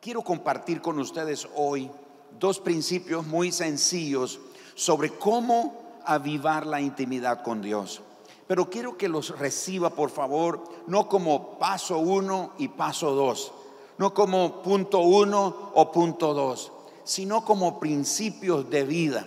quiero compartir con ustedes hoy dos principios muy sencillos sobre cómo avivar la intimidad con Dios. Pero quiero que los reciba, por favor, no como paso uno y paso dos, no como punto uno o punto dos, sino como principios de vida.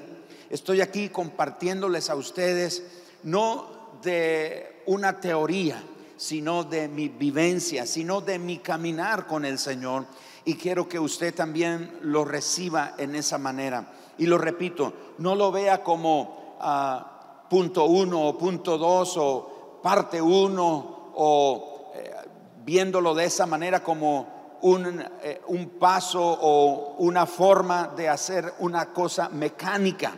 Estoy aquí compartiéndoles a ustedes no de una teoría, sino de mi vivencia, sino de mi caminar con el Señor. Y quiero que usted también lo reciba en esa manera. Y lo repito, no lo vea como ah, punto uno o punto dos o parte uno o eh, viéndolo de esa manera como un, eh, un paso o una forma de hacer una cosa mecánica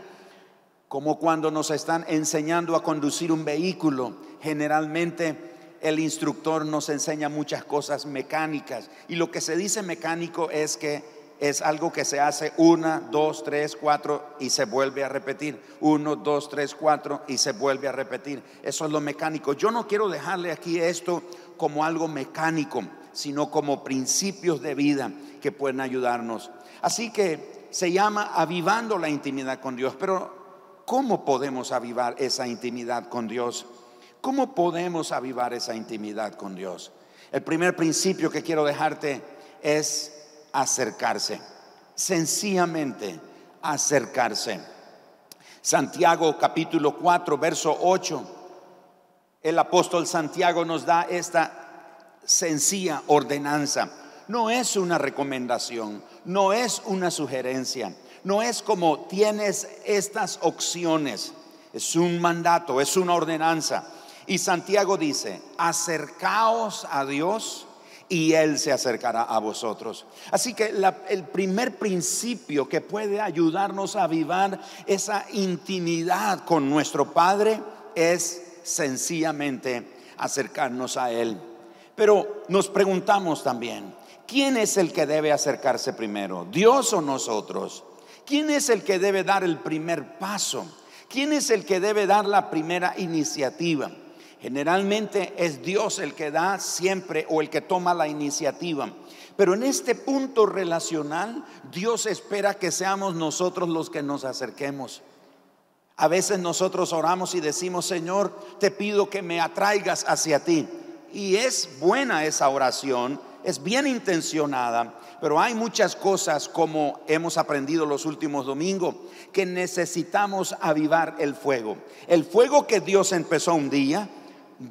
como cuando nos están enseñando a conducir un vehículo. Generalmente el instructor nos enseña muchas cosas mecánicas y lo que se dice mecánico es que es algo que se hace una, dos, tres, cuatro y se vuelve a repetir. Uno, dos, tres, cuatro y se vuelve a repetir. Eso es lo mecánico. Yo no quiero dejarle aquí esto como algo mecánico, sino como principios de vida que pueden ayudarnos. Así que se llama avivando la intimidad con Dios. Pero ¿cómo podemos avivar esa intimidad con Dios? ¿Cómo podemos avivar esa intimidad con Dios? El primer principio que quiero dejarte es acercarse, sencillamente acercarse. Santiago capítulo 4, verso 8, el apóstol Santiago nos da esta sencilla ordenanza. No es una recomendación, no es una sugerencia, no es como tienes estas opciones, es un mandato, es una ordenanza. Y Santiago dice, acercaos a Dios y Él se acercará a vosotros. Así que el primer principio que puede ayudarnos a avivar esa intimidad con nuestro Padre es sencillamente acercarnos a Él. Pero nos preguntamos también, ¿quién es el que debe acercarse primero? ¿Dios o nosotros? ¿Quién es el que debe dar el primer paso? ¿Quién es el que debe dar la primera iniciativa? Generalmente es Dios el que da siempre o el que toma la iniciativa. Pero en este punto relacional, Dios espera que seamos nosotros los que nos acerquemos. A veces nosotros oramos y decimos, Señor, te pido que me atraigas hacia ti. Y es buena esa oración, es bien intencionada, pero hay muchas cosas como hemos aprendido los últimos domingos que necesitamos avivar el fuego. El fuego que Dios empezó un día,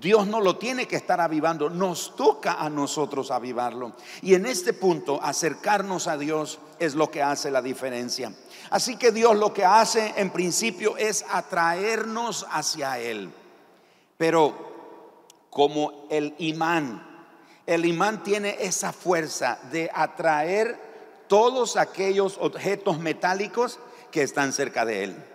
Dios no lo tiene que estar avivando, nos toca a nosotros avivarlo. Y en este punto, acercarnos a Dios es lo que hace la diferencia. Así que Dios lo que hace en principio es atraernos hacia Él. Pero como el imán, el imán tiene esa fuerza de atraer todos aquellos objetos metálicos que están cerca de Él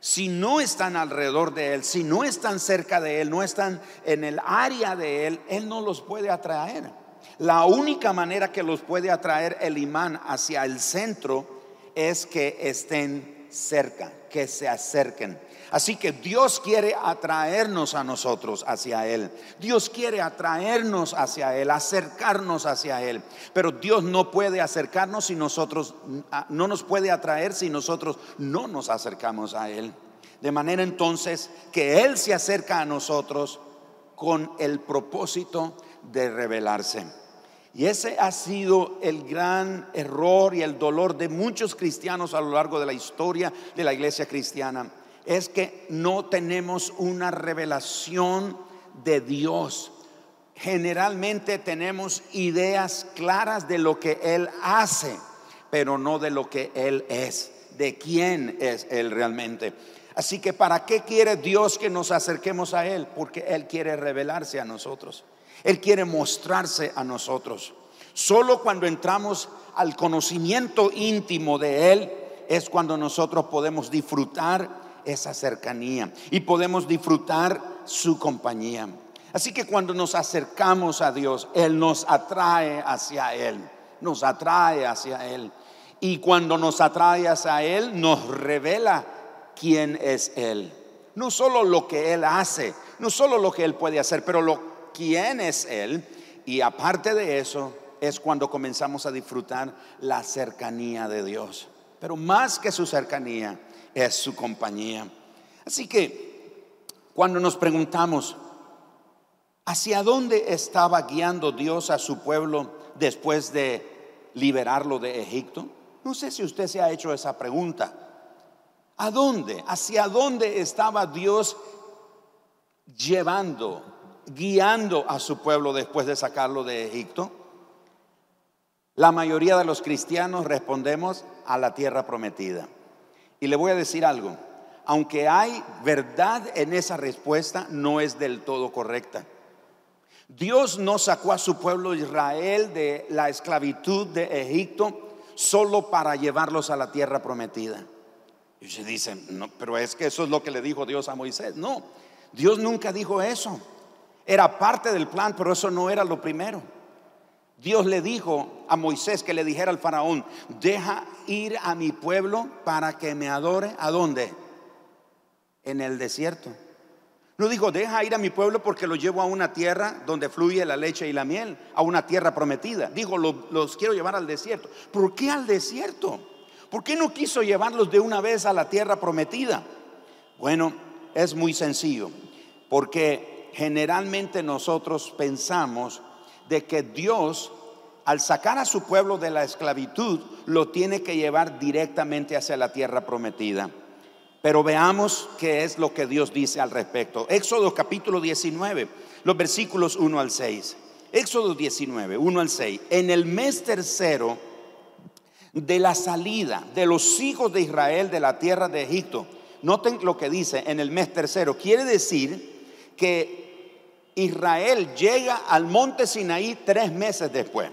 si no están alrededor de Él, si no están cerca de Él, no están en el área de Él, Él no los puede atraer. La única manera que los puede atraer el imán hacia el centro es que estén cerca, que se acerquen. Así que Dios quiere atraernos a nosotros hacia Él. Dios quiere atraernos hacia Él, acercarnos hacia Él. Pero Dios no puede acercarnos si nosotros, no nos puede atraer si nosotros no nos acercamos a Él. De manera entonces que Él se acerca a nosotros con el propósito de revelarse. Y ese ha sido el gran error y el dolor de muchos cristianos a lo largo de la historia de la iglesia cristiana es que no tenemos una revelación de Dios. Generalmente tenemos ideas claras de lo que Él hace, pero no de lo que Él es, de quién es Él realmente. Así que ¿para qué quiere Dios que nos acerquemos a Él? Porque Él quiere revelarse a nosotros. Él quiere mostrarse a nosotros. Solo cuando entramos al conocimiento íntimo de Él es cuando nosotros podemos disfrutar esa cercanía y podemos disfrutar su compañía. Así que cuando nos acercamos a Dios, Él nos atrae hacia Él, nos atrae hacia Él. Y cuando nos atrae hacia Él, nos revela quién es Él. No solo lo que Él hace, no solo lo que Él puede hacer, pero lo quién es Él. Y aparte de eso, es cuando comenzamos a disfrutar la cercanía de Dios. Pero más que su cercanía es su compañía. Así que cuando nos preguntamos, ¿hacia dónde estaba guiando Dios a su pueblo después de liberarlo de Egipto? No sé si usted se ha hecho esa pregunta. ¿A dónde? ¿Hacia dónde estaba Dios llevando, guiando a su pueblo después de sacarlo de Egipto? La mayoría de los cristianos respondemos a la tierra prometida. Y le voy a decir algo, aunque hay verdad en esa respuesta, no es del todo correcta. Dios no sacó a su pueblo Israel de la esclavitud de Egipto solo para llevarlos a la tierra prometida. Y se dicen, no, pero es que eso es lo que le dijo Dios a Moisés. No, Dios nunca dijo eso. Era parte del plan, pero eso no era lo primero. Dios le dijo a Moisés que le dijera al faraón, deja ir a mi pueblo para que me adore. ¿A dónde? En el desierto. No dijo, deja ir a mi pueblo porque lo llevo a una tierra donde fluye la leche y la miel, a una tierra prometida. Dijo, los quiero llevar al desierto. ¿Por qué al desierto? ¿Por qué no quiso llevarlos de una vez a la tierra prometida? Bueno, es muy sencillo, porque generalmente nosotros pensamos de que Dios, al sacar a su pueblo de la esclavitud, lo tiene que llevar directamente hacia la tierra prometida. Pero veamos qué es lo que Dios dice al respecto. Éxodo capítulo 19, los versículos 1 al 6. Éxodo 19, 1 al 6. En el mes tercero de la salida de los hijos de Israel de la tierra de Egipto, noten lo que dice en el mes tercero. Quiere decir que Israel llega al monte Sinaí tres meses después.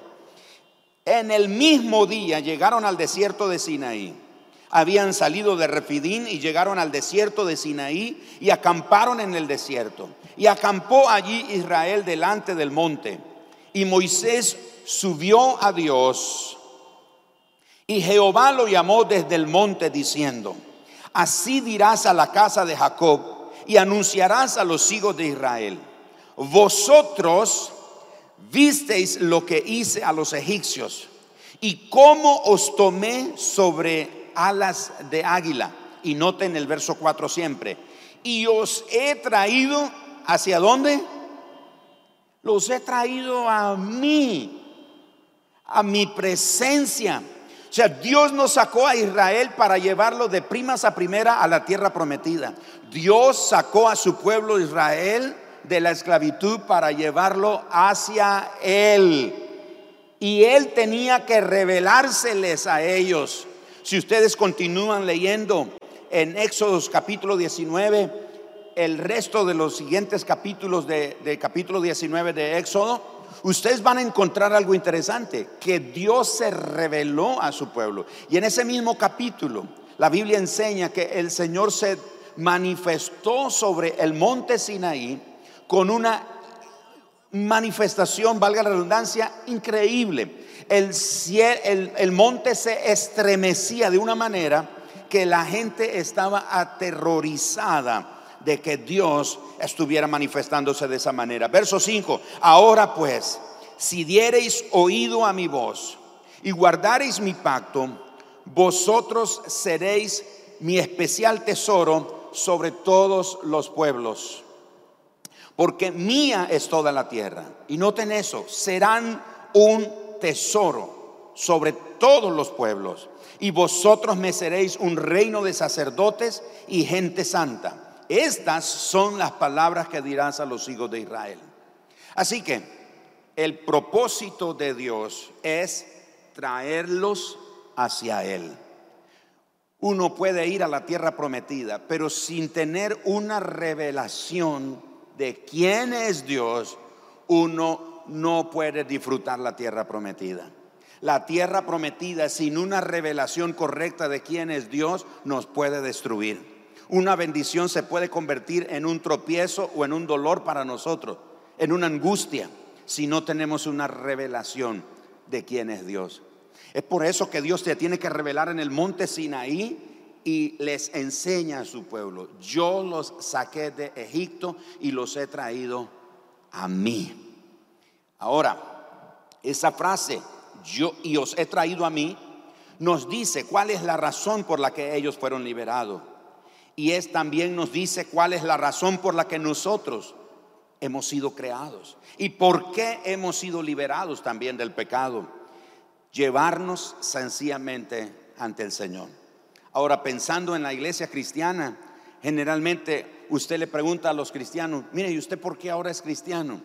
En el mismo día llegaron al desierto de Sinaí habían salido de Refidín y llegaron al desierto de Sinaí y acamparon en el desierto. Y acampó allí Israel delante del monte. Y Moisés subió a Dios. Y Jehová lo llamó desde el monte diciendo, así dirás a la casa de Jacob y anunciarás a los hijos de Israel, vosotros visteis lo que hice a los egipcios y cómo os tomé sobre alas de águila. Y noten el verso 4 siempre. Y os he traído, ¿hacia dónde? Los he traído a mí, a mi presencia. O sea, Dios nos sacó a Israel para llevarlo de primas a primera a la tierra prometida. Dios sacó a su pueblo Israel de la esclavitud para llevarlo hacia Él. Y Él tenía que revelárseles a ellos. Si ustedes continúan leyendo en Éxodos capítulo 19, el resto de los siguientes capítulos de, capítulo 19 de Éxodo, ustedes van a encontrar algo interesante, que Dios se reveló a su pueblo. Y en ese mismo capítulo, la Biblia enseña que el Señor se manifestó sobre el monte Sinaí con una manifestación, valga la redundancia, increíble el, monte se estremecía de una manera que la gente estaba aterrorizada de que Dios estuviera manifestándose de esa manera. Verso 5, ahora pues, si diereis oído a mi voz y guardareis mi pacto, vosotros seréis mi especial tesoro sobre todos los pueblos. Porque mía es toda la tierra. Y noten eso, serán un tesoro sobre todos los pueblos, y vosotros me seréis un reino de sacerdotes y gente santa. Estas son las palabras que dirás a los hijos de Israel. Así que el propósito de Dios es traerlos hacia Él. Uno puede ir a la tierra prometida, pero sin tener una revelación de quién es Dios, uno no puede disfrutar la tierra prometida. La tierra prometida sin una revelación correcta de quién es Dios nos puede destruir. Una bendición se puede convertir en un tropiezo o en un dolor para nosotros, en una angustia, si no tenemos una revelación de quién es Dios. Es por eso que Dios te tiene que revelar en el monte Sinaí y les enseña a su pueblo. Yo los saqué de Egipto y los he traído a mí. Ahora, Esa frase, yo y os he traído a mí, nos dice cuál es la razón por la que ellos fueron liberados. Y es también nos dice cuál es la razón por la que nosotros hemos sido creados. Y por qué hemos sido liberados también del pecado. Llevarnos sencillamente ante el Señor. Ahora, pensando en la iglesia cristiana, generalmente usted le pregunta a los cristianos, mire, ¿y usted por qué ahora es cristiano?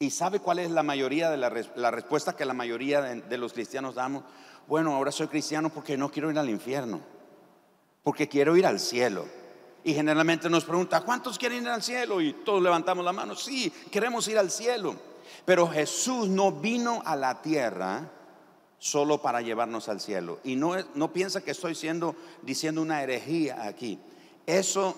¿Y sabe cuál es la mayoría de la, respuesta que la mayoría de, los cristianos damos? Bueno, ahora soy cristiano porque no quiero ir al infierno, porque quiero ir al cielo. Y generalmente nos pregunta, ¿cuántos quieren ir al cielo? Y todos levantamos la mano, sí, queremos ir al cielo. Pero Jesús no vino a la tierra solo para llevarnos al cielo. Y no, no piensa que estoy siendo, diciendo una herejía aquí. Eso,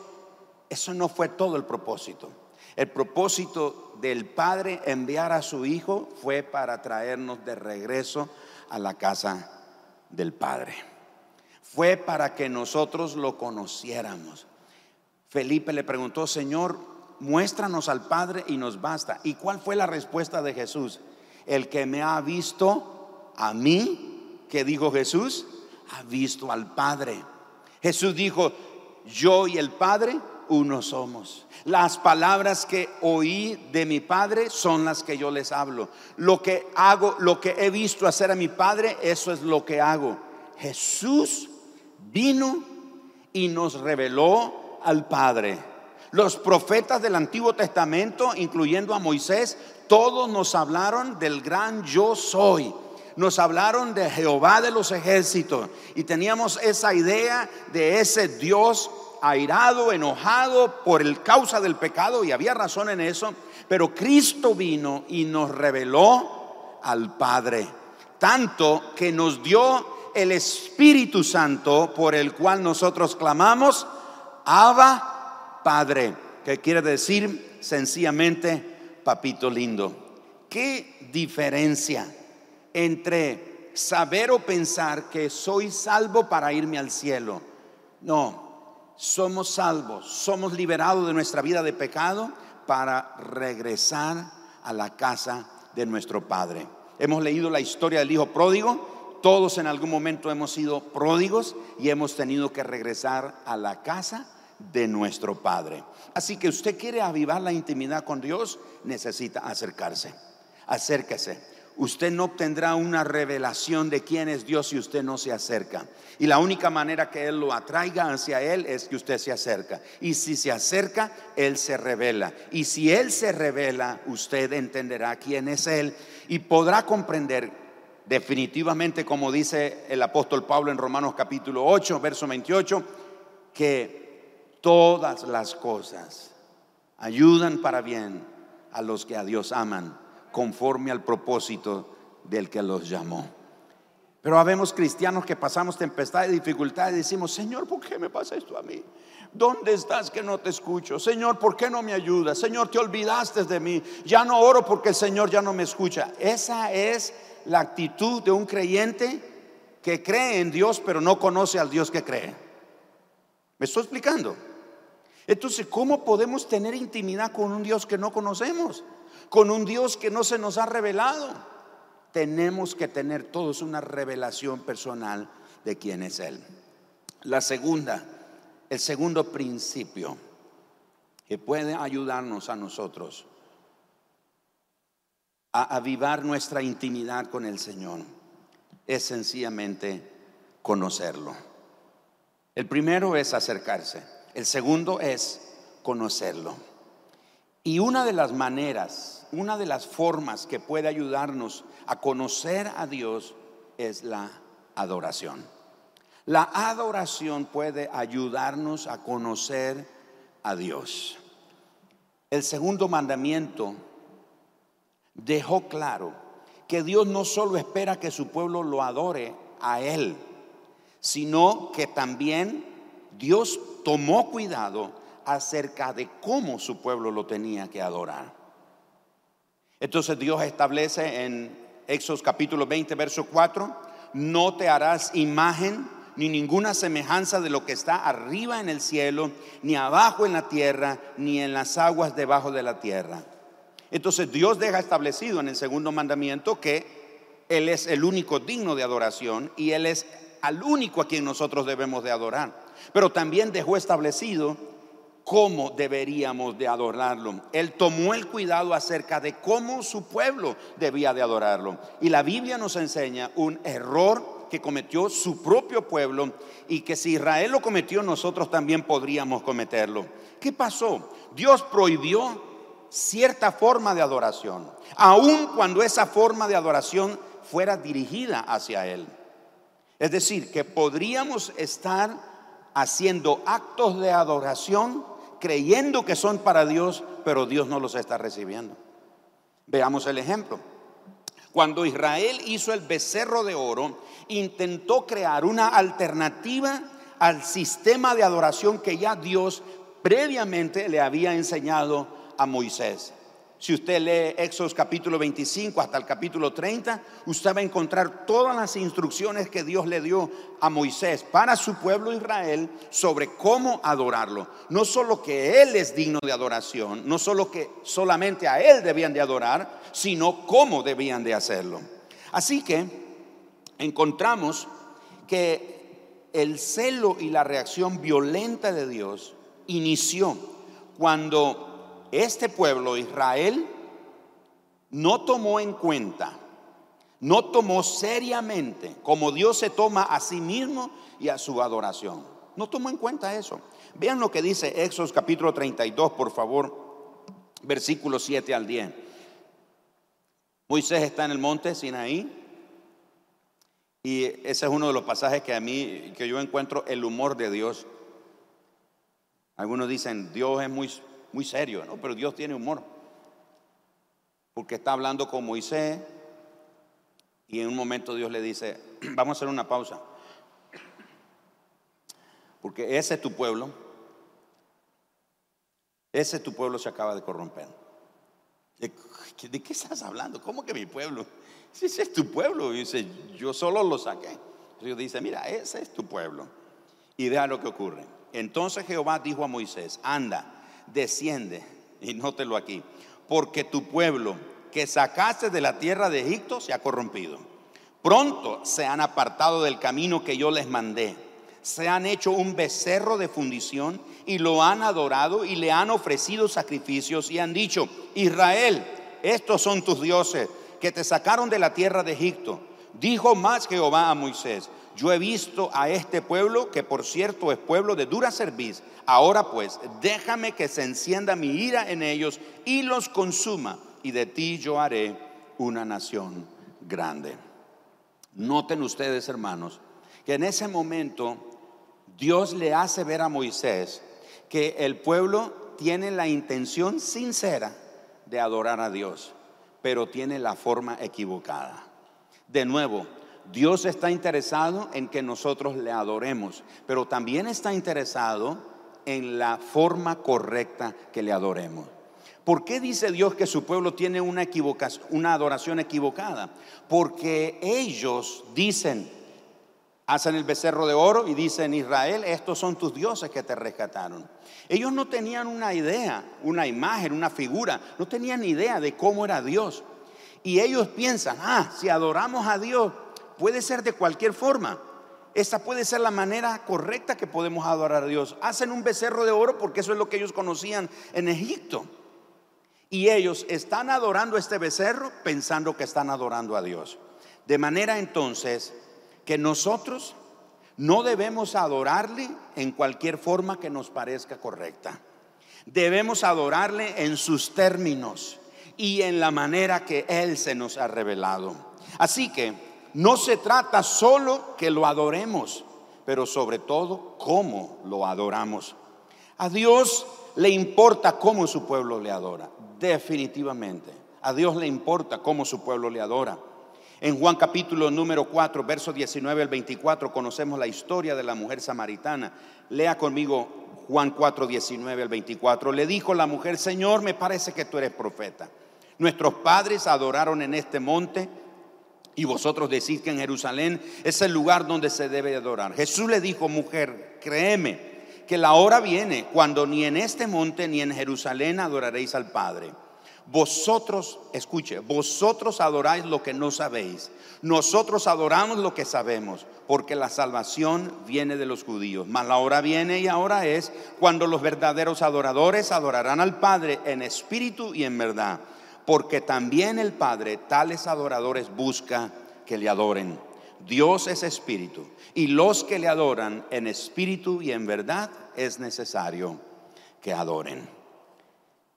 eso no fue todo el propósito. El propósito del Padre enviar a su Hijo fue para traernos de regreso a la casa del Padre. Fue para que nosotros lo conociéramos. Felipe le preguntó, Señor, muéstranos al Padre y nos basta. ¿Y cuál fue la respuesta de Jesús? El que me ha visto a mí, que dijo Jesús, ha visto al Padre. Jesús dijo, yo y el Padre uno somos. Las palabras que oí de mi Padre son las que yo les hablo. Lo que hago, lo que he visto hacer a mi Padre, eso es lo que hago. Jesús vino y nos reveló al Padre. Los profetas del Antiguo Testamento, incluyendo a Moisés, todos nos hablaron del gran yo soy. Nos hablaron de Jehová de los ejércitos y teníamos esa idea de ese Dios airado, enojado por el causa del pecado y había razón en eso, pero Cristo vino y nos reveló al Padre, tanto que nos dio el Espíritu Santo por el cual nosotros clamamos, Abba Padre, que quiere decir sencillamente papito lindo. ¿Qué diferencia entre saber o pensar que soy salvo para irme al cielo? No, somos salvos, somos liberados de nuestra vida de pecado para regresar a la casa de nuestro Padre. Hemos leído la historia del Hijo pródigo, todos en algún momento hemos sido pródigos y hemos tenido que regresar a la casa de nuestro Padre. Así que usted quiere avivar la intimidad con Dios, necesita acercarse. Acérquese usted no obtendrá una revelación de quién es Dios si usted no se acerca. Y la única manera que Él lo atraiga hacia Él es que usted se acerca. Y si se acerca, Él se revela. Y si Él se revela, usted entenderá quién es Él y podrá comprender definitivamente, como dice el apóstol Pablo en Romanos capítulo 8, verso 28, que todas las cosas ayudan para bien a los que a Dios aman conforme al propósito del que los llamó. Pero habemos cristianos que pasamos tempestad y dificultad y decimos, Señor, ¿por qué me pasa esto a mí? ¿Dónde estás que no te escucho? Señor, ¿por qué no me ayudas? Señor, te olvidaste de mí. Ya no oro porque el Señor ya no me escucha. Esa es la actitud de un creyente que cree en Dios pero no conoce al Dios que cree. ¿Me estoy explicando? Entonces, ¿cómo podemos tener intimidad con un Dios que no conocemos? Con un Dios que no se nos ha revelado. Tenemos que tener todos una revelación personal de quién es Él. La segunda, el segundo principio que puede ayudarnos a nosotros a avivar nuestra intimidad con el Señor es sencillamente conocerlo. El primero es acercarse, el segundo es conocerlo. Y una de las maneras una de las formas que puede ayudarnos a conocer a Dios es la adoración. La adoración puede ayudarnos a conocer a Dios. El segundo mandamiento dejó claro que Dios no solo espera que su pueblo lo adore a Él, sino que también Dios tomó cuidado acerca de cómo su pueblo lo tenía que adorar. Entonces Dios establece en Éxodo capítulo 20, verso 4, no te harás imagen ni ninguna semejanza de lo que está arriba en el cielo, ni abajo en la tierra, ni en las aguas debajo de la tierra. Entonces Dios deja establecido en el segundo mandamiento que Él es el único digno de adoración y Él es al único a quien nosotros debemos de adorar. Pero también dejó establecido cómo deberíamos de adorarlo. Él tomó el cuidado acerca de cómo su pueblo debía de adorarlo. Y la Biblia nos enseña un error que cometió su propio pueblo y que si Israel lo cometió, nosotros también podríamos cometerlo. ¿Qué pasó? Dios prohibió cierta forma de adoración, aun cuando esa forma de adoración fuera dirigida hacia Él. Es decir, que podríamos estar haciendo actos de adoración creyendo que son para Dios, pero Dios no los está recibiendo. Veamos el ejemplo. Cuando Israel hizo el becerro de oro, intentó crear una alternativa al sistema de adoración que ya Dios previamente le había enseñado a Moisés. Si usted lee Éxodo capítulo 25 hasta el capítulo 30, usted va a encontrar todas las instrucciones que Dios le dio a Moisés para su pueblo Israel sobre cómo adorarlo. No solo que Él es digno de adoración, no solo que solamente a Él debían de adorar, sino cómo debían de hacerlo. Así que encontramos que el celo y la reacción violenta de Dios inició cuando este pueblo, Israel, no tomó en cuenta, no tomó seriamente como Dios se toma a sí mismo y a su adoración. No tomó en cuenta eso. Vean lo que dice Éxodo capítulo 32, por favor, versículos 7 al 10. Moisés está en el monte Sinaí y ese es uno de los pasajes que a mí, que yo encuentro el humor de Dios. Algunos dicen, Dios es muy muy serio, ¿no? Pero Dios tiene humor. Porque está hablando con Moisés y en un momento Dios le dice, vamos a hacer una pausa. Porque ese es tu pueblo. Ese tu pueblo se acaba de corromper. ¿De, qué estás hablando? ¿Cómo que mi pueblo? Si ese es tu pueblo. Y dice, yo solo lo saqué. Dios dice, mira, ese es tu pueblo. Y vea lo que ocurre. Entonces Jehová dijo a Moisés, anda desciende, y nótelo aquí, porque tu pueblo que sacaste de la tierra de Egipto se ha corrompido. Pronto se han apartado del camino que yo les mandé. Se han hecho un becerro de fundición y lo han adorado y le han ofrecido sacrificios y han dicho, Israel, estos son tus dioses que te sacaron de la tierra de Egipto. Dijo más Jehová a Moisés, yo he visto a este pueblo, que por cierto es pueblo de dura cerviz. Ahora pues, déjame que se encienda mi ira en ellos y los consuma, y de ti yo haré una nación grande. Noten ustedes, hermanos, que en ese momento Dios le hace ver a Moisés que el pueblo tiene la intención sincera de adorar a Dios, pero tiene la forma equivocada. De nuevo, Dios está interesado en que nosotros le adoremos, pero también está interesado en la forma correcta que le adoremos. ¿Por qué dice Dios que su pueblo tiene una, adoración equivocada? Porque ellos dicen, hacen el becerro de oro y dicen, Israel, estos son tus dioses que te rescataron. Ellos no tenían una idea, una imagen, una figura, no tenían idea de cómo era Dios. Y ellos piensan, ah, si adoramos a Dios, puede ser de cualquier forma. Esta puede ser la manera correcta que podemos adorar a Dios. Hacen un becerro de oro porque eso es lo que ellos conocían en Egipto. Y ellos están adorando este becerro pensando que están adorando a Dios. De manera entonces que nosotros no debemos adorarle en cualquier forma que nos parezca correcta. Debemos adorarle en sus términos y en la manera que Él se nos ha revelado. Así que no se trata solo que lo adoremos, pero sobre todo cómo lo adoramos. A Dios le importa cómo su pueblo le adora, definitivamente. A Dios le importa cómo su pueblo le adora. En Juan capítulo número 4, verso 19 al 24, conocemos la historia de la mujer samaritana. Lea conmigo Juan 4, 19 al 24. Le dijo la mujer, Señor, me parece que tú eres profeta. Nuestros padres adoraron en este monte y vosotros decís que en Jerusalén es el lugar donde se debe adorar. Jesús le dijo, mujer, créeme que la hora viene cuando ni en este monte ni en Jerusalén adoraréis al Padre. Vosotros, escuche, vosotros adoráis lo que no sabéis. Nosotros adoramos lo que sabemos, porque la salvación viene de los judíos. Mas la hora viene y ahora es cuando los verdaderos adoradores adorarán al Padre en espíritu y en verdad. Porque también el Padre tales adoradores busca que le adoren. Dios es espíritu y los que le adoran en espíritu y en verdad es necesario que adoren.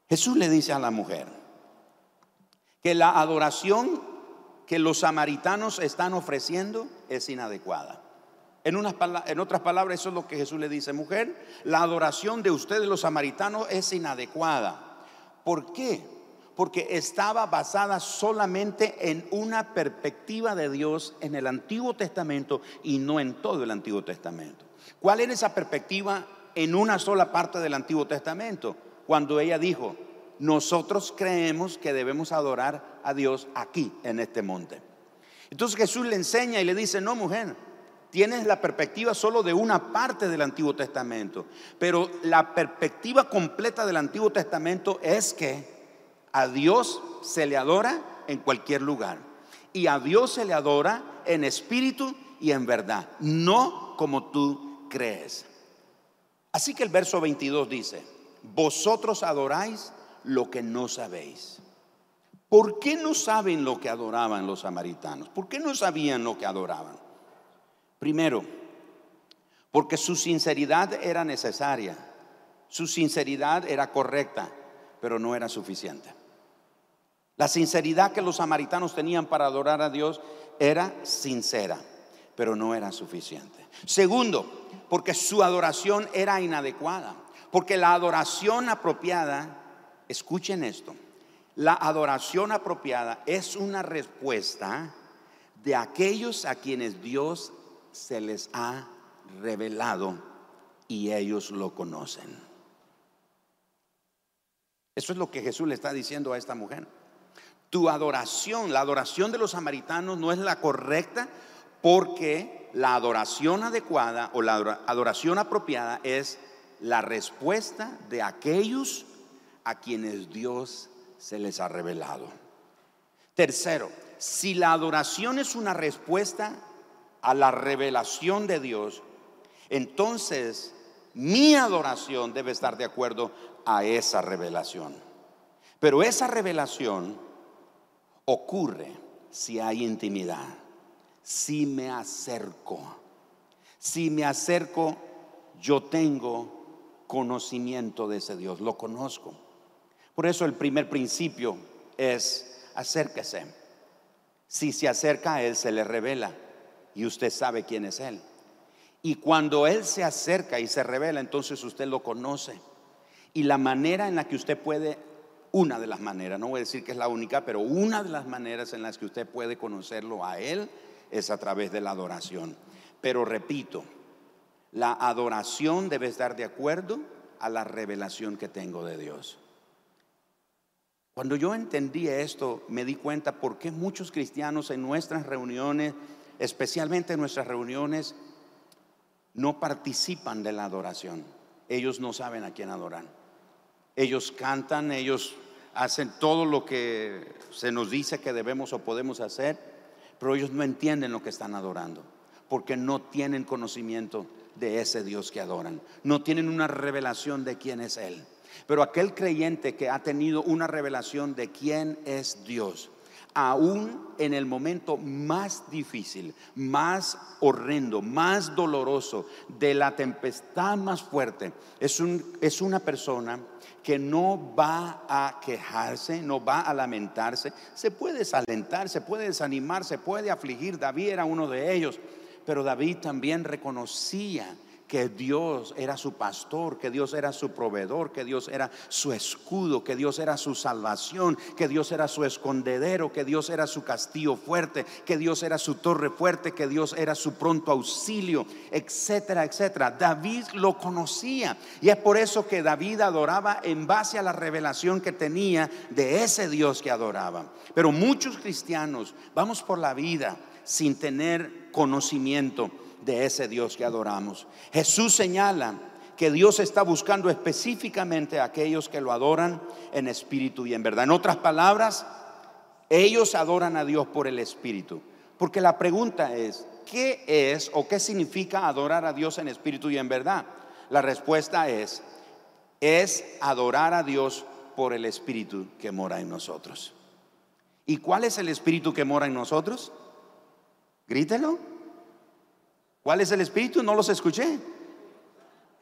Jesús le dice a la mujer que la adoración que los samaritanos están ofreciendo es inadecuada. En, unas, en otras palabras, eso es lo que Jesús le dice, mujer, la adoración de ustedes los samaritanos es inadecuada. ¿Por qué? Porque estaba basada solamente en una perspectiva de Dios en el Antiguo Testamento y no en todo el Antiguo Testamento. ¿Cuál era esa perspectiva en una sola parte del Antiguo Testamento? Cuando ella dijo, nosotros creemos que debemos adorar a Dios aquí, en este monte. Entonces Jesús le enseña y le dice, no mujer, tienes la perspectiva solo de una parte del Antiguo Testamento, pero la perspectiva completa del Antiguo Testamento es que a Dios se le adora en cualquier lugar y a Dios se le adora en espíritu y en verdad, no como tú crees. Así que el verso 22 dice, vosotros adoráis lo que no sabéis. ¿Por qué no saben lo que adoraban los samaritanos? ¿Por qué no sabían lo que adoraban? Primero, porque su sinceridad era necesaria, su sinceridad era correcta, pero no era suficiente. La sinceridad que los samaritanos tenían para adorar a Dios era sincera, pero no era suficiente. Segundo, porque su adoración era inadecuada, porque la adoración apropiada escuchen esto, la adoración apropiada es una respuesta de aquellos a quienes Dios se les ha revelado y ellos lo conocen. Eso es lo que Jesús le está diciendo a esta mujer. Tu adoración, la adoración de los samaritanos no es la correcta porque la adoración adecuada o la adoración apropiada es la respuesta de aquellos a quienes Dios se les ha revelado. Tercero, si la adoración es una respuesta a la revelación de Dios, entonces mi adoración debe estar de acuerdo a esa revelación. Pero esa revelación ocurre si hay intimidad, si me acerco. Si me acerco, yo tengo conocimiento de ese Dios, lo conozco. Por eso el primer principio es acérquese. Si se acerca Él, se le revela y usted sabe quién es Él. Y cuando Él se acerca y se revela, entonces usted lo conoce. Y la manera en la que usted puede, una de las maneras, no voy a decir que es la única, pero una de las maneras en las que usted puede conocerlo a Él es a través de la adoración. Pero repito, la adoración debe estar de acuerdo a la revelación que tengo de Dios. Cuando yo entendí esto, me di cuenta por qué muchos cristianos en nuestras reuniones, especialmente en nuestras reuniones, no participan de la adoración. Ellos no saben a quién adoran. Ellos cantan, ellos hacen todo lo que se nos dice que debemos o podemos hacer, pero ellos no entienden lo que están adorando, porque no tienen conocimiento de ese Dios que adoran, no tienen una revelación de quién es Él. Pero aquel creyente que ha tenido una revelación de quién es Dios, aún en el momento más difícil, más horrendo, más doloroso, de la tempestad más fuerte, es, una persona que no va a quejarse, no va a lamentarse, se puede desalentar, se puede desanimar, se puede afligir. David era uno de ellos, pero David también reconocía que Dios era su pastor, que Dios era su proveedor, que Dios era su escudo, que Dios era su salvación, que Dios era su escondedero, que Dios era su castillo fuerte, que Dios era su torre fuerte, que Dios era su pronto auxilio, etcétera, etcétera. David lo conocía y es por eso que David adoraba en base a la revelación que tenía de ese Dios que adoraba. Pero muchos cristianos vamos por la vida sin tener conocimiento de ese Dios que adoramos. Jesús señala que Dios está buscando específicamente a aquellos que lo adoran en espíritu y en verdad. En otras palabras, ellos adoran a Dios por el espíritu. Porque la pregunta es, ¿qué es o qué significa adorar a Dios en espíritu y en verdad? La respuesta es, es adorar a Dios por el espíritu que mora en nosotros. ¿Y cuál es el espíritu que mora en nosotros? Grítelo. ¿Cuál es el espíritu? No los escuché.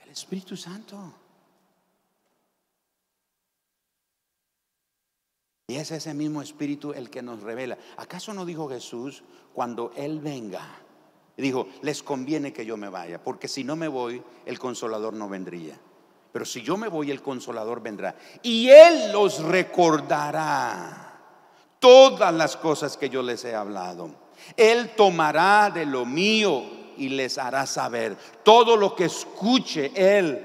El Espíritu Santo. Y es ese mismo espíritu el que nos revela. ¿Acaso no dijo Jesús cuando Él venga? Dijo, les conviene que yo me vaya, porque si no me voy, el consolador no vendría. Pero si yo me voy, el consolador vendrá. Y Él los recordará todas las cosas que yo les he hablado. Él tomará de lo mío y les hará saber todo lo que escuche Él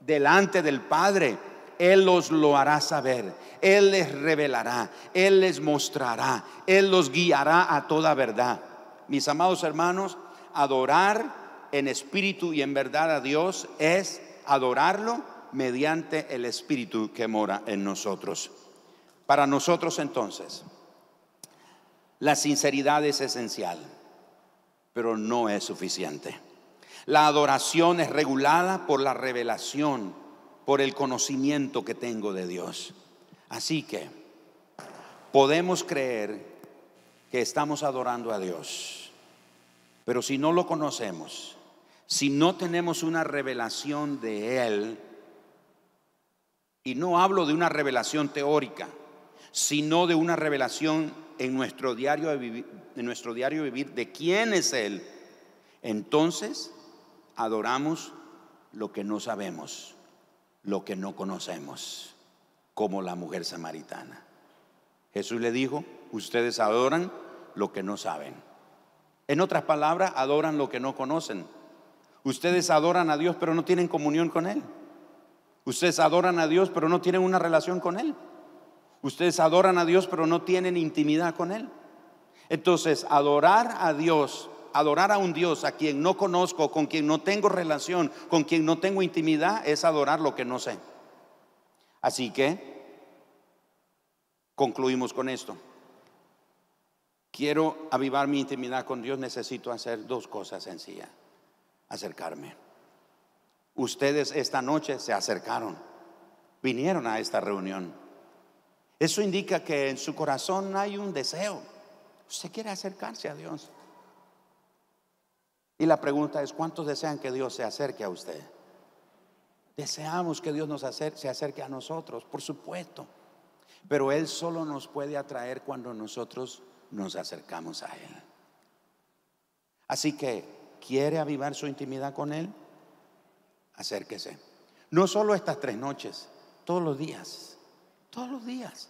delante del Padre. Él los lo hará saber. Él les revelará, Él les mostrará, Él los guiará a toda verdad. Mis amados hermanos, adorar en espíritu y en verdad a Dios es adorarlo mediante el espíritu que mora en nosotros. Para nosotros entonces, la sinceridad es esencial, pero no es suficiente. La adoración es regulada por la revelación, por el conocimiento que tengo de Dios. Así que podemos creer que estamos adorando a Dios, pero si no lo conocemos, si no tenemos una revelación de Él, y no hablo de una revelación teórica, sino de una revelación en nuestro diario vivir, en nuestro diario vivir de quién es Él, entonces adoramos lo que no sabemos, lo que no conocemos como la mujer samaritana. Jesús le dijo, ustedes adoran lo que no saben. En otras palabras, adoran lo que no conocen. Ustedes adoran a Dios pero no tienen comunión con Él. Ustedes adoran a Dios pero no tienen una relación con Él. Ustedes adoran a Dios pero no tienen intimidad con Él. Entonces, adorar a Dios, adorar a un Dios a quien no conozco, con quien no tengo relación, con quien no tengo intimidad, es adorar lo que no sé. Así que concluimos con esto. Quiero avivar mi intimidad con Dios, necesito hacer dos cosas sencillas. Acercarme. Ustedes esta noche se acercaron, vinieron a esta reunión. Eso indica que en su corazón hay un deseo. Usted quiere acercarse a Dios. Y la pregunta es, ¿cuántos desean que Dios se acerque a usted? Deseamos que Dios nos se acerque a nosotros, por supuesto. Pero Él solo nos puede atraer cuando nosotros nos acercamos a Él. Así que, ¿quiere avivar su intimidad con Él? Acérquese. No solo estas tres noches, todos los días. Todos los días.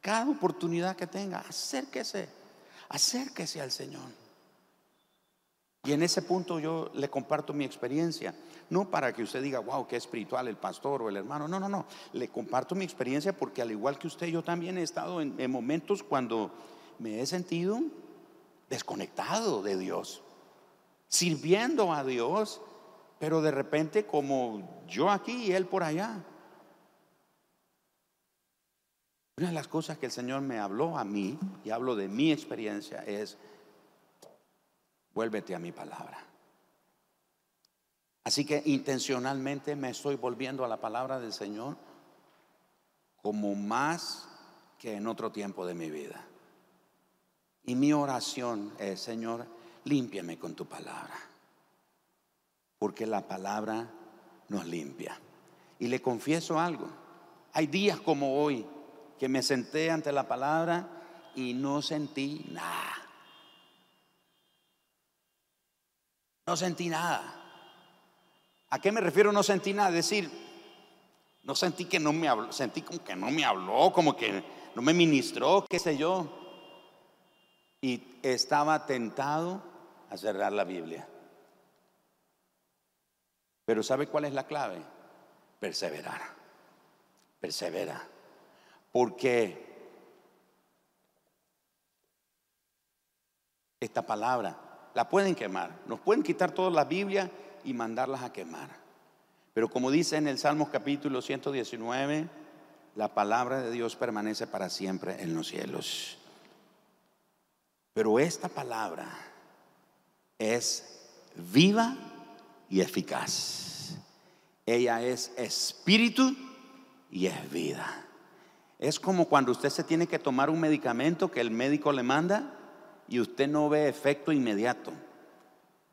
Cada oportunidad que tenga, acérquese. Acérquese al Señor. Y en ese punto yo le comparto mi experiencia. No para que usted diga, wow, qué espiritual el pastor o el hermano. No, no, no. Le comparto mi experiencia porque al igual que usted, yo también he estado en, en momentos cuando me he sentido desconectado de Dios, sirviendo a Dios, pero de repente como yo aquí y Él por allá. Una de las cosas que el Señor me habló a mí, y hablo de mi experiencia, es, vuélvete a mi palabra. Así que intencionalmente me estoy volviendo a la palabra del Señor como más que en otro tiempo de mi vida. Y mi oración es, Señor, límpiame con tu palabra. Porque la palabra nos limpia. Y le confieso algo. Hay días como hoy que me senté ante la palabra y no sentí nada. No sentí nada. ¿A qué me refiero no sentí nada? Es decir, no sentí que no me habló, sentí como que no me habló, como que no me ministró, qué sé yo. Y estaba tentado a cerrar la Biblia. Pero ¿sabe cuál es la clave? Perseverar. Persevera. Porque esta palabra la pueden quemar. Nos pueden quitar toda la Biblia y mandarlas a quemar. Pero como dice en el Salmo capítulo 119, la palabra de Dios permanece para siempre en los cielos. Pero esta palabra es viva y eficaz. Ella es espíritu y es vida. Es como cuando usted se tiene que tomar un medicamento que el médico le manda y usted no ve efecto inmediato.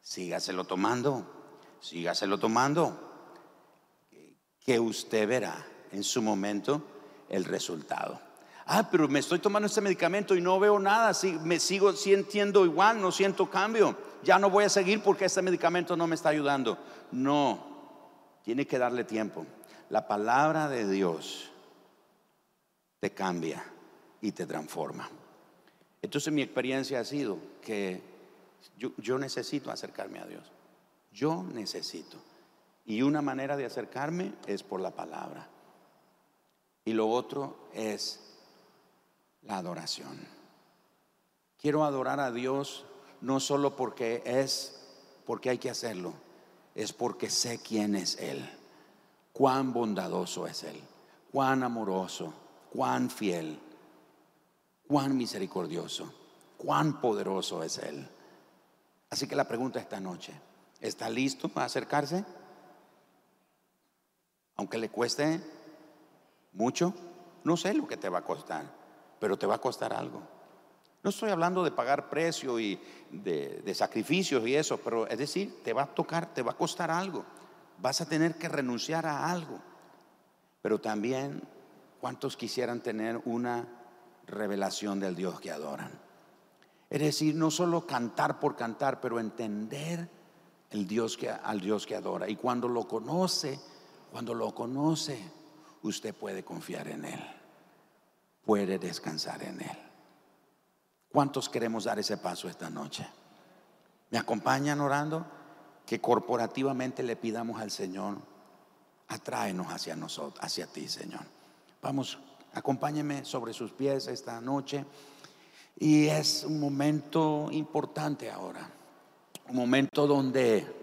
Sígaselo tomando, sígaselo tomando, que usted verá en su momento el resultado. Ah, pero me estoy tomando este medicamento y no veo nada, me sigo sintiendo igual, no siento cambio. Ya no voy a seguir porque este medicamento no me está ayudando. No, tiene que darle tiempo. La palabra de Dios te cambia y te transforma. Entonces mi experiencia ha sido que yo, necesito acercarme a Dios. Yo necesito. Y una manera de acercarme es por la palabra. Y lo otro es la adoración. Quiero adorar a Dios no solo porque es, porque hay que hacerlo, es porque sé quién es Él, cuán bondadoso es Él, cuán amoroso, cuán fiel, cuán misericordioso, cuán poderoso es Él. Así que la pregunta esta noche, ¿está listo para acercarse? Aunque le cueste mucho, no sé lo que te va a costar, pero te va a costar algo. No estoy hablando de pagar precio y de, sacrificios y eso, pero es decir, te va a tocar, te va a costar algo. Vas a tener que renunciar a algo. Pero también, ¿cuántos quisieran tener una revelación del Dios que adoran? Es decir, no solo cantar por cantar, pero entender el Dios que, al Dios que adora. Y cuando lo conoce, cuando lo conoce, usted puede confiar en Él, puede descansar en Él. ¿Cuántos queremos dar ese paso esta noche? ¿Me acompañan orando? Que corporativamente le pidamos al Señor, atráenos hacia nosotros, hacia ti, Señor. Vamos, acompáñeme sobre sus pies esta noche. Y es un momento importante ahora, un momento donde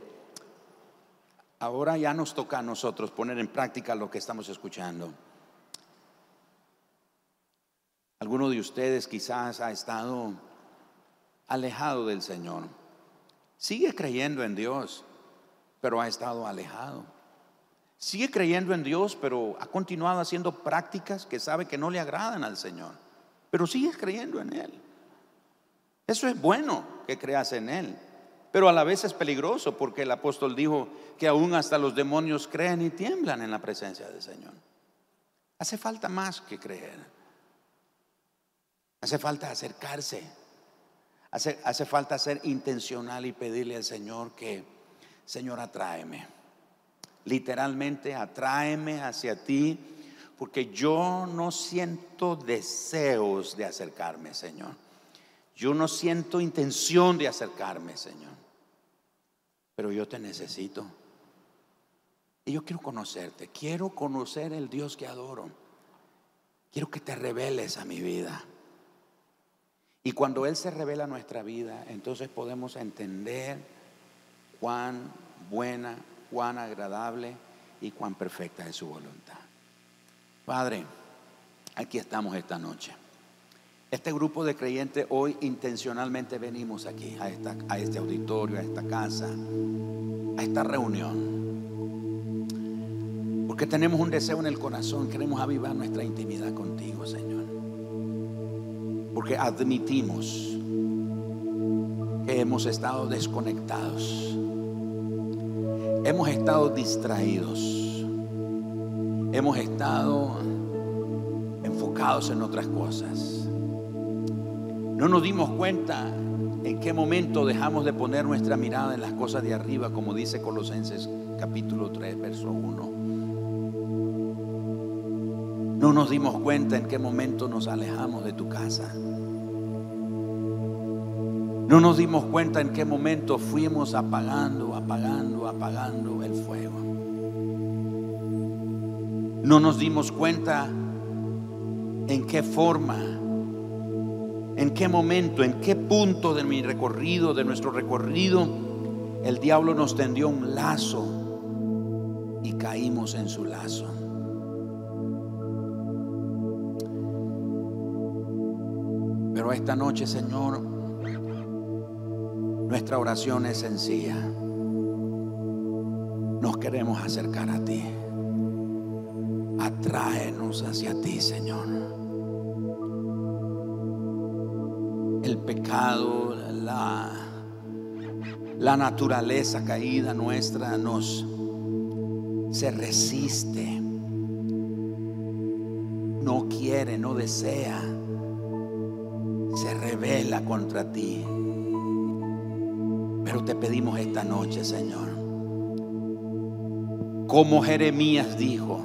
Ahora ya nos toca a nosotros poner en práctica lo que estamos escuchando. Alguno de ustedes quizás ha estado alejado del Señor. Sigue creyendo en Dios, pero ha estado alejado. Sigue creyendo en Dios, pero ha continuado haciendo prácticas que sabe que no le agradan al Señor. Pero sigue creyendo en Él. Eso es bueno que creas en Él. Pero a la vez es peligroso porque el apóstol dijo que aún hasta los demonios creen y tiemblan en la presencia del Señor. Hace falta más que creer. Hace falta acercarse. Hace, hace falta ser intencional y pedirle al Señor que, Señor, atráeme. Literalmente, atráeme hacia ti porque yo no siento deseos de acercarme, Señor. Yo no siento intención de acercarme, Señor. Pero yo te necesito. Y yo quiero conocerte. Quiero conocer el Dios que adoro. Quiero que te reveles a mi vida. Y cuando Él se revela a nuestra vida, entonces podemos entender cuán buena, cuán agradable y cuán perfecta es su voluntad. Padre, aquí estamos esta noche. Este grupo de creyentes hoy intencionalmente venimos aquí, a, esta, a este auditorio, a esta casa, a esta reunión. Porque tenemos un deseo en el corazón, queremos avivar nuestra intimidad contigo, Señor. Porque admitimos que hemos estado desconectados, hemos estado distraídos, hemos estado enfocados en otras cosas. No nos dimos cuenta en qué momento dejamos de poner nuestra mirada en las cosas de arriba, como dice Colosenses capítulo 3, verso 1. No nos dimos cuenta en qué momento nos alejamos de tu casa. No nos dimos cuenta en qué momento fuimos apagando, apagando, apagando el fuego. No nos dimos cuenta en qué forma en qué momento, en qué punto de mi recorrido, de nuestro recorrido, el diablo nos tendió un lazo y caímos en su lazo. Pero esta noche, Señor, nuestra oración es sencilla. Nos queremos acercar a ti. Atráenos hacia ti, Señor. El pecado, la, la naturaleza caída nuestra nos se resiste. No quiere, no desea. Se revela contra ti. Pero te pedimos esta noche, Señor. Como Jeremías dijo,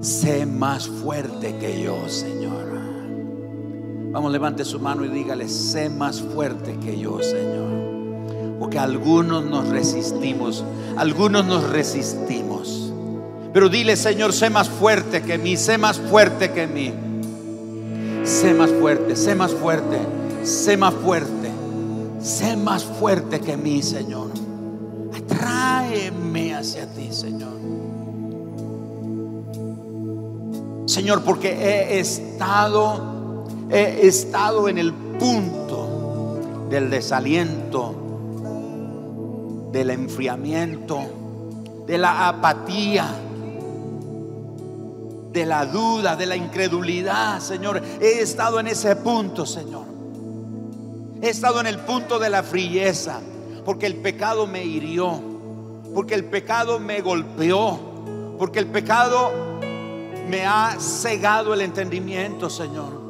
sé más fuerte que yo, Señor. Vamos, levante su mano y dígale, sé más fuerte que yo, Señor. Porque algunos nos resistimos, algunos nos resistimos. Pero dile, Señor, sé más fuerte que mí, sé más fuerte que mí. Sé más fuerte, sé más fuerte, sé más fuerte, sé más fuerte que mí, Señor. Atráeme hacia ti, Señor. Señor, porque he estado, he estado en el punto del desaliento, del enfriamiento, de la apatía, de la duda, de la incredulidad, Señor. He estado en ese punto, Señor. He estado en el punto de la frieza, porque el pecado me hirió, porque el pecado me golpeó, porque el pecado me ha cegado el entendimiento, Señor.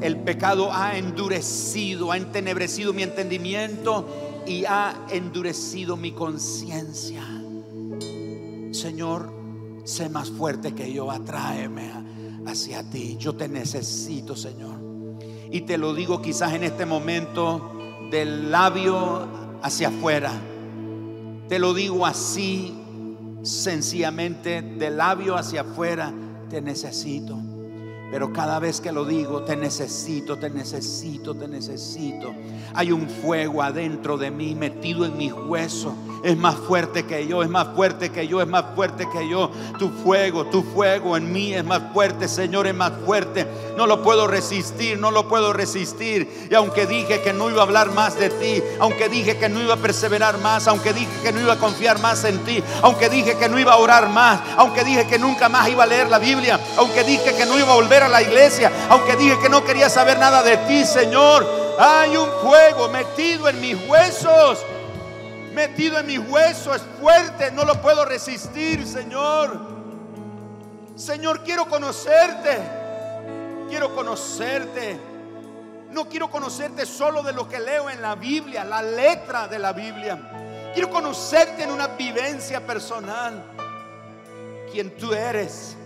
El pecado ha endurecido, ha entenebrecido mi entendimiento y ha endurecido mi conciencia. Señor, sé más fuerte que yo, atráeme hacia ti. Yo te necesito, Señor. Y te lo digo quizás en este momento del labio hacia afuera. Te lo digo así, sencillamente, del labio hacia afuera. Te necesito. Pero cada vez que lo digo, te necesito, te necesito, te necesito. Hay un fuego adentro de mí, metido en mis huesos. Es más fuerte que yo, es más fuerte que yo, es más fuerte que yo. Tu fuego, tu fuego en mí es más fuerte, Señor, es más fuerte. No lo puedo resistir, no lo puedo resistir. Y aunque dije que no iba a hablar más de ti, aunque dije que no iba a perseverar más, aunque dije que no iba a confiar más en ti, aunque dije que no iba a orar más, aunque dije que nunca más iba a leer la Biblia, aunque dije que no iba a volver a la iglesia, aunque dije que no quería saber nada de ti, Señor. Hay un fuego metido en mis huesos, metido en mis huesos, es fuerte, no lo puedo resistir, Señor. Señor, quiero conocerte, quiero conocerte. No quiero conocerte solo de lo que leo en la Biblia, la letra de la Biblia. Quiero conocerte en una vivencia personal, quien tú eres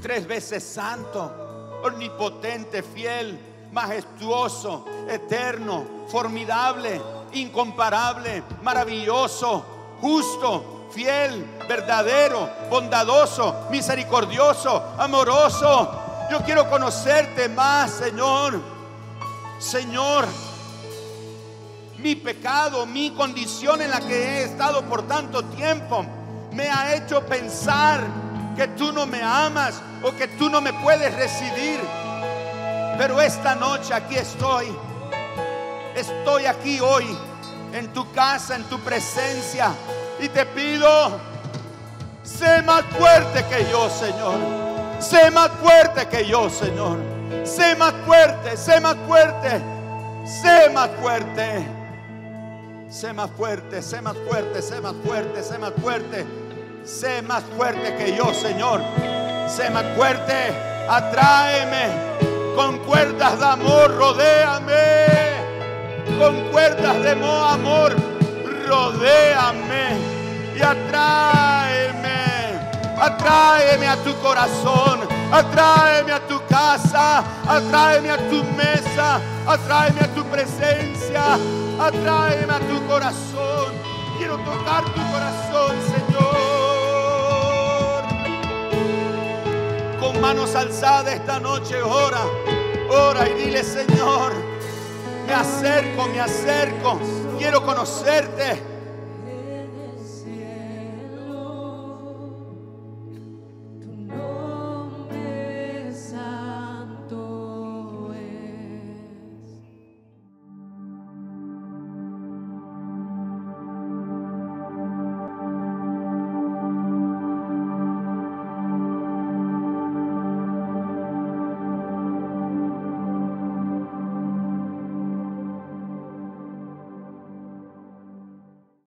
tres veces santo, omnipotente, fiel, majestuoso, eterno, formidable, incomparable, maravilloso, justo, fiel, verdadero, bondadoso, misericordioso, amoroso. Yo quiero conocerte más, Señor. Señor, mi pecado, mi condición en la que he estado por tanto tiempo, me ha hecho pensar que tú no me amas o que tú no me puedes recibir. Pero esta noche aquí estoy. Estoy aquí hoy en tu casa, en tu presencia. Y te pido, sé más fuerte que yo, Señor. Sé más fuerte que yo, Señor. Sé más fuerte, sé más fuerte. Sé más fuerte. Sé más fuerte, sé más fuerte, sé más fuerte, sé más fuerte. Sé más fuerte que yo, Señor. Sé más fuerte. Atráeme con cuerdas de amor, rodéame. Con cuerdas de amor, rodéame y atráeme. Atráeme a tu corazón, atráeme a tu casa, atráeme a tu mesa, atráeme a tu presencia, atráeme a tu corazón. Quiero tocar tu corazón, Señor. Con manos alzadas esta noche, ora, ora y dile, Señor, me acerco, me acerco. Quiero conocerte.